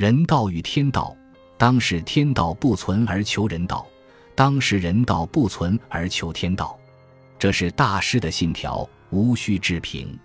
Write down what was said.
人道与天道当是天道不存而求人道当是人道不存而求天道。这是大师的信条无需置评。